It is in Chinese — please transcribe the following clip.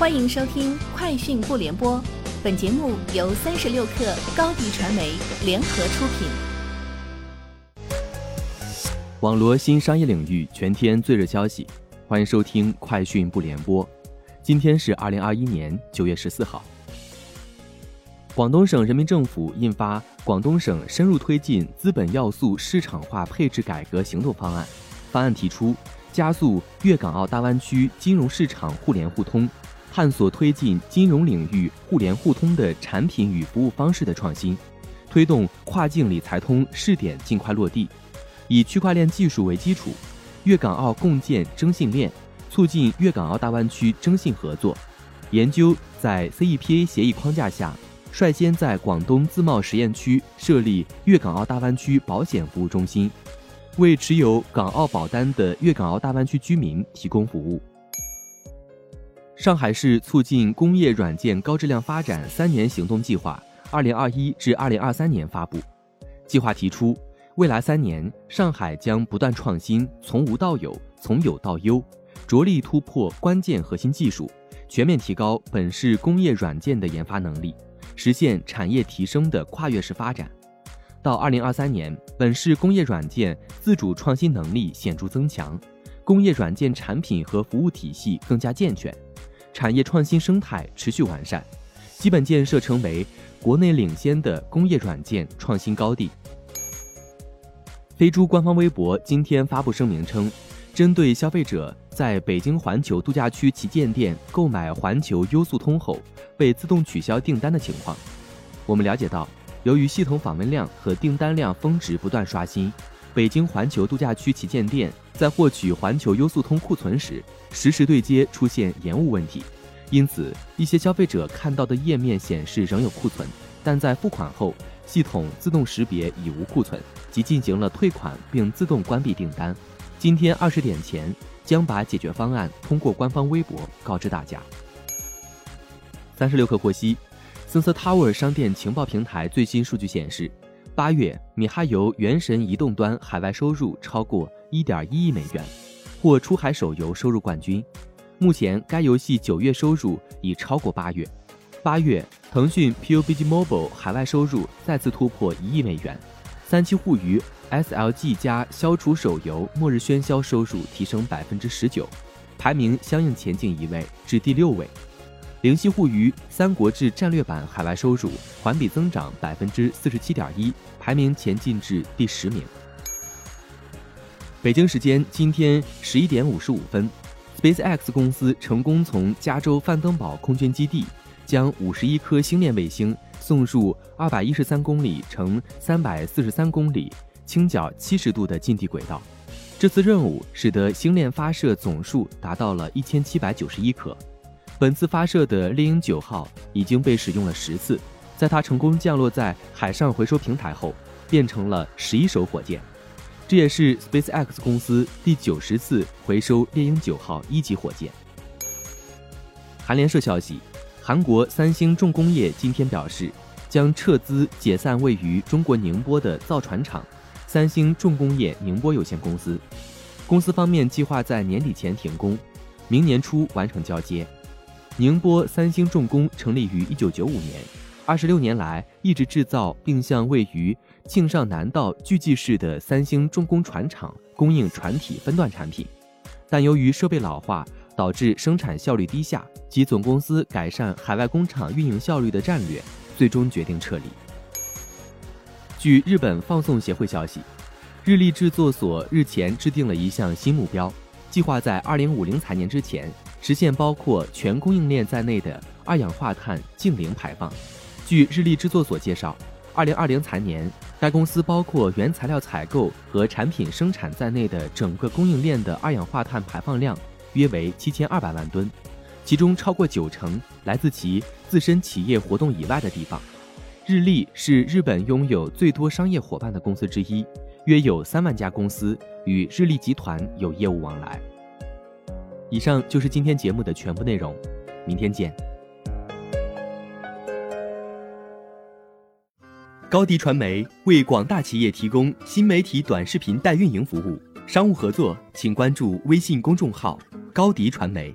欢迎收听《快讯不联播》，本节目由三十六克高低传媒联合出品。网罗新商业领域全天最热消息，欢迎收听《快讯不联播》。今天是二零二一年九月十四号。广东省人民政府印发《广东省深入推进资本要素市场化配置改革行动方案》，方案提出加速粤港澳大湾区金融市场互联互通。探索推进金融领域互联互通的产品与服务方式的创新，推动跨境理财通试点尽快落地，以区块链技术为基础，粤港澳共建征信链，促进粤港澳大湾区征信合作。研究在 CEPA 协议框架下，率先在广东自贸实验区设立粤港澳大湾区保险服务中心，为持有港澳保单的粤港澳大湾区居民提供服务。上海市促进工业软件高质量发展三年行动计划（二零二一至二零二三年）发布。计划提出，未来三年，上海将不断创新，从无到有，从有到优，着力突破关键核心技术，全面提高本市工业软件的研发能力，实现产业提升的跨越式发展。到二零二三年，本市工业软件自主创新能力显著增强，工业软件产品和服务体系更加健全。产业创新生态持续完善，基本建设成为国内领先的工业软件创新高地。飞猪官方微博今天发布声明称，针对消费者在北京环球度假区旗舰店购买环球优速通后被自动取消订单的情况，我们了解到，由于系统访问量和订单量峰值不断刷新，北京环球度假区旗舰店。在获取环球优速通库存时，实时对接出现延误问题，因此一些消费者看到的页面显示仍有库存，但在付款后，系统自动识别已无库存，即进行了退款并自动关闭订单。今天二十点前将把解决方案通过官方微博告知大家。三十六氪获悉，Sensor Tower 商店情报平台最新数据显示。八月，米哈游《原神》移动端海外收入超过一点一亿美元，获出海手游收入冠军。目前，该游戏九月收入已超过八月。八月，腾讯 PUBG Mobile 海外收入再次突破一亿美元。三七互娱 SLG 加消除手游《末日喧嚣》收入提升百分之十九，排名相应前进一位至第六位。灵犀互娱《三国志战略版》海外收入环比增长百分之四十七点一，排名前进至第十名。北京时间今天十一点五十五分，SpaceX 公司成功从加州范登堡空军基地将五十一颗星链卫星送入二百一十三公里乘三百四十三公里、倾角七十度的近地轨道。这次任务使得星链发射总数达到了一千七百九十一颗。本次发射的猎鹰九号已经被使用了十次，在它成功降落在海上回收平台后，变成了十一艘火箭。这也是 SpaceX 公司第九十次回收猎鹰九号一级火箭。韩联社消息，韩国三星重工业今天表示，将撤资解散位于中国宁波的造船厂——三星重工业宁波有限公司。公司方面计划在年底前停工，明年初完成交接。宁波三星重工成立于一九九五年，二十六年来一直制造并向位于庆尚南道巨济市的三星重工船厂供应船体分段产品，但由于设备老化导致生产效率低下，及总公司改善海外工厂运营效率的战略，最终决定撤离。据日本放送协会消息，日立制作所日前制定了一项新目标，计划在二零五零财年之前。实现包括全供应链在内的二氧化碳净零排放。据日立制作所介绍，二零二零财年，该公司包括原材料采购和产品生产在内的整个供应链的二氧化碳排放量约为七千二百万吨，其中超过九成来自其自身企业活动以外的地方。日立是日本拥有最多商业伙伴的公司之一，约有三万家公司与日立集团有业务往来。以上就是今天节目的全部内容，明天见。高迪传媒为广大企业提供新媒体短视频代运营服务，商务合作请关注微信公众号“高迪传媒”。